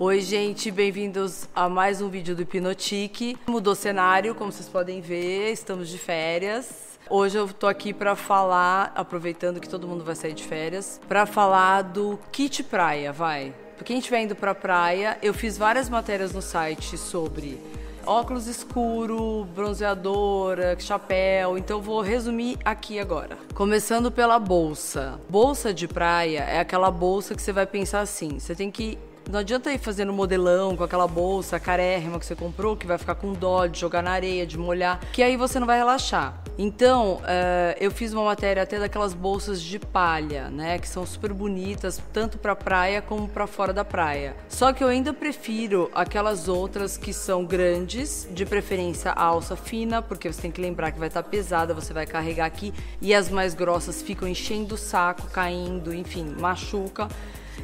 Oi, gente, bem-vindos a mais um vídeo do Hipnotique. Mudou cenário, como vocês podem ver, estamos de férias. Hoje eu tô aqui para falar, aproveitando que todo mundo vai sair de férias, para falar do kit praia, vai. Pra quem estiver indo pra praia, eu fiz várias matérias no site sobre óculos escuro, bronzeadora, chapéu. Então vou resumir aqui agora. Começando pela bolsa. Bolsa de praia é aquela bolsa que você vai pensar assim: você tem que não adianta ir fazendo modelão com aquela bolsa carérrima que você comprou, que vai ficar com dó de jogar na areia, de molhar, que aí você não vai relaxar. Então, uh, eu fiz uma matéria até daquelas bolsas de palha, né, que são super bonitas, tanto para praia como para fora da praia. Só que eu ainda prefiro aquelas outras que são grandes, de preferência a alça fina, porque você tem que lembrar que vai estar tá pesada, você vai carregar aqui, e as mais grossas ficam enchendo o saco, caindo, enfim, machuca.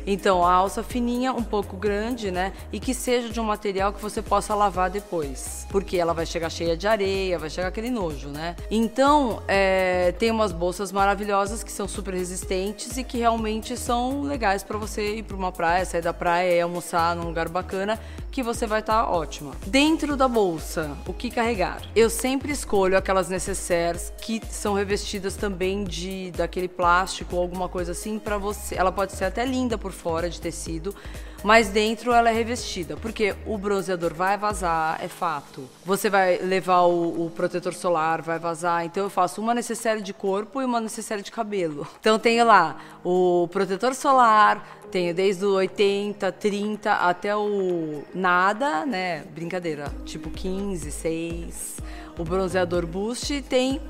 Então, a alça fininha, um pouco grande, né? E que seja de um material que você possa lavar depois. Porque ela vai chegar cheia de areia, vai chegar aquele nojo, né? Então, é, tem umas bolsas maravilhosas que são super resistentes e que realmente são legais para você ir para uma praia, sair da praia e almoçar num lugar bacana, que você vai estar tá ótima. Dentro da bolsa, o que carregar? Eu sempre escolho aquelas necessaires que são revestidas também de daquele plástico ou alguma coisa assim para você. Ela pode ser até linda por fora de tecido, mas dentro ela é revestida, porque o bronzeador vai vazar, é fato. Você vai levar o, o protetor solar, vai vazar. Então eu faço uma necessaire de corpo e uma necessaire de cabelo. Então tenho lá o protetor solar, tenho desde o 80, 30 até o nada, né? Brincadeira, tipo 15, 6. O bronzeador boost tem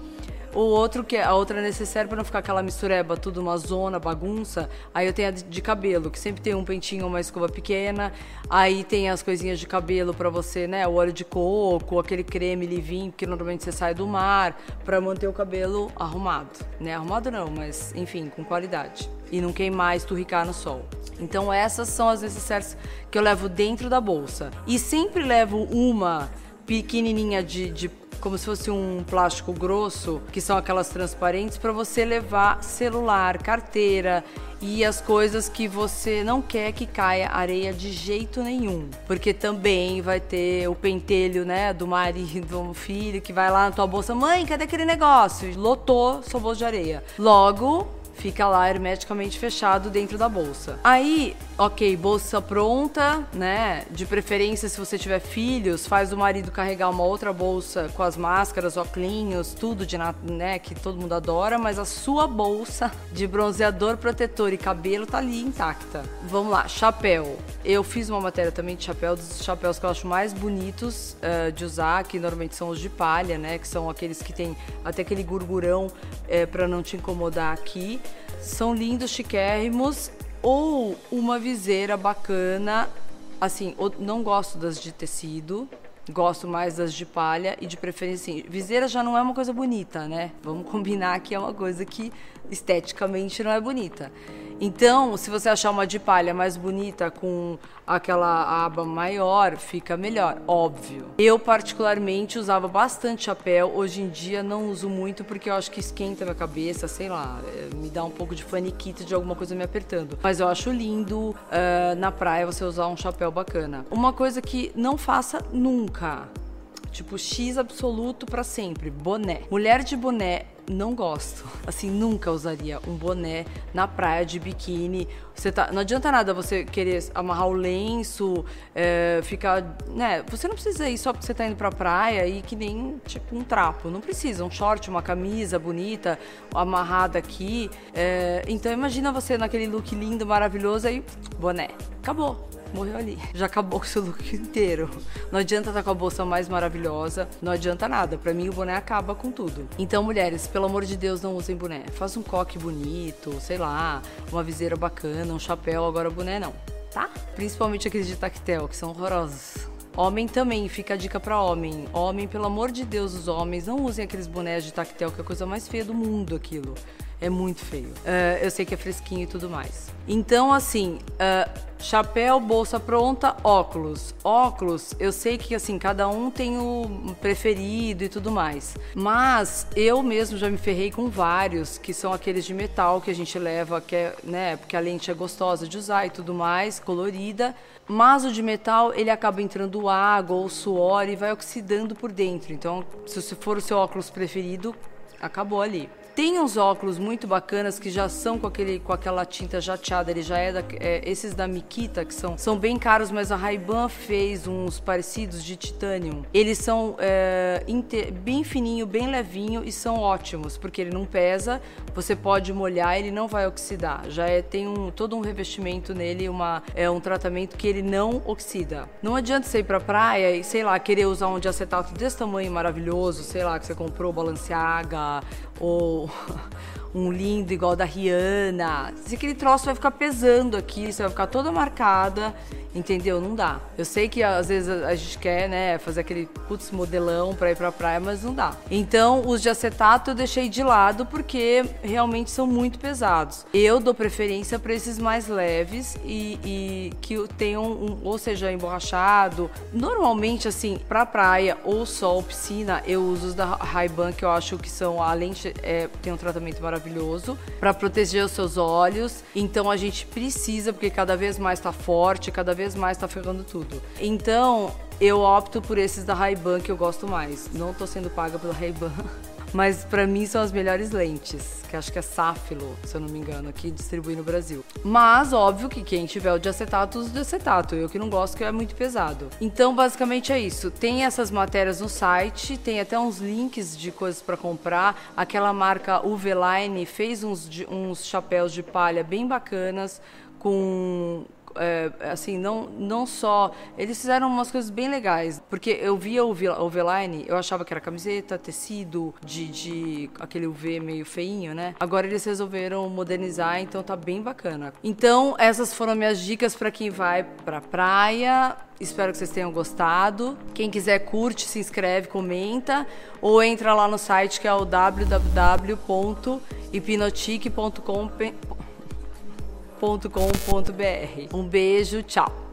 o outro, que é, a outra é necessária para não ficar aquela mistureba, tudo uma zona, bagunça. Aí eu tenho a de cabelo, que sempre tem um pentinho, uma escova pequena. Aí tem as coisinhas de cabelo para você, né? O óleo de coco, aquele creme livinho, que normalmente você sai do mar, para manter o cabelo arrumado. Né? Arrumado não, mas enfim, com qualidade. E não queimar, esturricar no sol. Então essas são as necessárias que eu levo dentro da bolsa. E sempre levo uma pequenininha de, de como se fosse um plástico grosso, que são aquelas transparentes, para você levar celular, carteira e as coisas que você não quer que caia areia de jeito nenhum. Porque também vai ter o pentelho, né, do marido, do filho, que vai lá na tua bolsa, mãe, cadê aquele negócio? Lotou sua bolsa de areia. Logo, fica lá hermeticamente fechado dentro da bolsa. Aí, ok, bolsa pronta, né? De preferência, se você tiver filhos, faz o marido carregar uma outra bolsa com as máscaras, óculos, tudo de né, que todo mundo adora, mas a sua bolsa de bronzeador, protetor e cabelo tá ali intacta. Vamos lá, chapéu. Eu fiz uma matéria também de chapéu, dos chapéus que eu acho mais bonitos uh, de usar, que normalmente são os de palha, né? Que são aqueles que tem até aquele gurgurão uh, eh, para não te incomodar aqui. São lindos, chiquérrimos. Ou uma viseira bacana. Assim, não gosto das de tecido. Gosto mais das de palha e de preferência assim, viseira já não é uma coisa bonita, né? Vamos combinar que é uma coisa que esteticamente não é bonita. Então, se você achar uma de palha mais bonita com aquela aba maior, fica melhor, óbvio. Eu particularmente usava bastante chapéu, hoje em dia não uso muito porque eu acho que esquenta minha cabeça, sei lá, é, me dá um pouco de faniquita de alguma coisa me apertando. Mas eu acho lindo uh, na praia você usar um chapéu bacana. Uma coisa que não faça nunca, tipo X absoluto para sempre, boné. Mulher de boné não gosto. Assim, nunca usaria um boné na praia de biquíni. Você tá, não adianta nada você querer amarrar o lenço, é, ficar, né? Você não precisa ir só porque você tá indo pra praia e que nem tipo um trapo. Não precisa, um short, uma camisa bonita, amarrada aqui. É, então imagina você naquele look lindo, maravilhoso aí, boné. Acabou morreu ali. Já acabou o seu look inteiro. Não adianta estar com a bolsa mais maravilhosa, não adianta nada. Para mim, o boné acaba com tudo. Então, mulheres, pelo amor de Deus, não usem boné. Faz um coque bonito, sei lá, uma viseira bacana, um chapéu, agora boné não, tá? Principalmente aqueles de tactel, que são horrorosos. Homem também, fica a dica para homem. Homem, pelo amor de Deus, os homens não usem aqueles bonés de tactel, que é a coisa mais feia do mundo aquilo. É muito feio. Uh, eu sei que é fresquinho e tudo mais. Então, assim, uh, chapéu, bolsa pronta, óculos. Óculos, eu sei que assim, cada um tem o preferido e tudo mais. Mas eu mesmo já me ferrei com vários, que são aqueles de metal que a gente leva, que é, né, porque a lente é gostosa de usar e tudo mais, colorida. Mas o de metal, ele acaba entrando água ou suor e vai oxidando por dentro. Então, se for o seu óculos preferido, acabou ali. Tem uns óculos muito bacanas que já são com, aquele, com aquela tinta jateada, ele já é, da, é esses da Mikita, que são, são bem caros, mas a Ray-Ban fez uns parecidos de titânio. Eles são é, bem fininho, bem levinho e são ótimos, porque ele não pesa, você pode molhar, ele não vai oxidar. Já é, tem um, todo um revestimento nele, uma, é um tratamento que ele não oxida. Não adianta você ir pra praia e, sei lá, querer usar um de acetato desse tamanho maravilhoso, sei lá, que você comprou Balenciaga ou um lindo igual da Rihanna. Se aquele troço vai ficar pesando aqui, você vai ficar toda marcada Entendeu? Não dá. Eu sei que às vezes a gente quer, né, fazer aquele putz modelão pra ir pra praia, mas não dá. Então, os de acetato eu deixei de lado porque realmente são muito pesados. Eu dou preferência para esses mais leves e, e que tenham, um, ou seja, emborrachado. Normalmente, assim, pra praia ou sol, piscina, eu uso os da Ray-Ban, que eu acho que são, além de é, tem um tratamento maravilhoso para proteger os seus olhos. Então, a gente precisa, porque cada vez mais tá forte, cada vez mais tá ferrando tudo. Então, eu opto por esses da Ray-Ban que eu gosto mais. Não tô sendo paga pela Ray-Ban. Mas para mim são as melhores lentes, que acho que é Safilo, se eu não me engano, que distribui no Brasil. Mas óbvio que quem tiver o de acetato, usa o de acetato. Eu que não gosto, que é muito pesado. Então, basicamente é isso. Tem essas matérias no site, tem até uns links de coisas para comprar. Aquela marca UV Line fez uns, uns chapéus de palha bem bacanas com é, assim, não, não só. Eles fizeram umas coisas bem legais. Porque eu via o overline, eu achava que era camiseta, tecido, de, de aquele UV meio feinho, né? Agora eles resolveram modernizar, então tá bem bacana. Então, essas foram minhas dicas para quem vai pra praia. Espero que vocês tenham gostado. Quem quiser, curte, se inscreve, comenta. Ou entra lá no site que é o www.hipnotique.com.br www.com.br. Um beijo, tchau!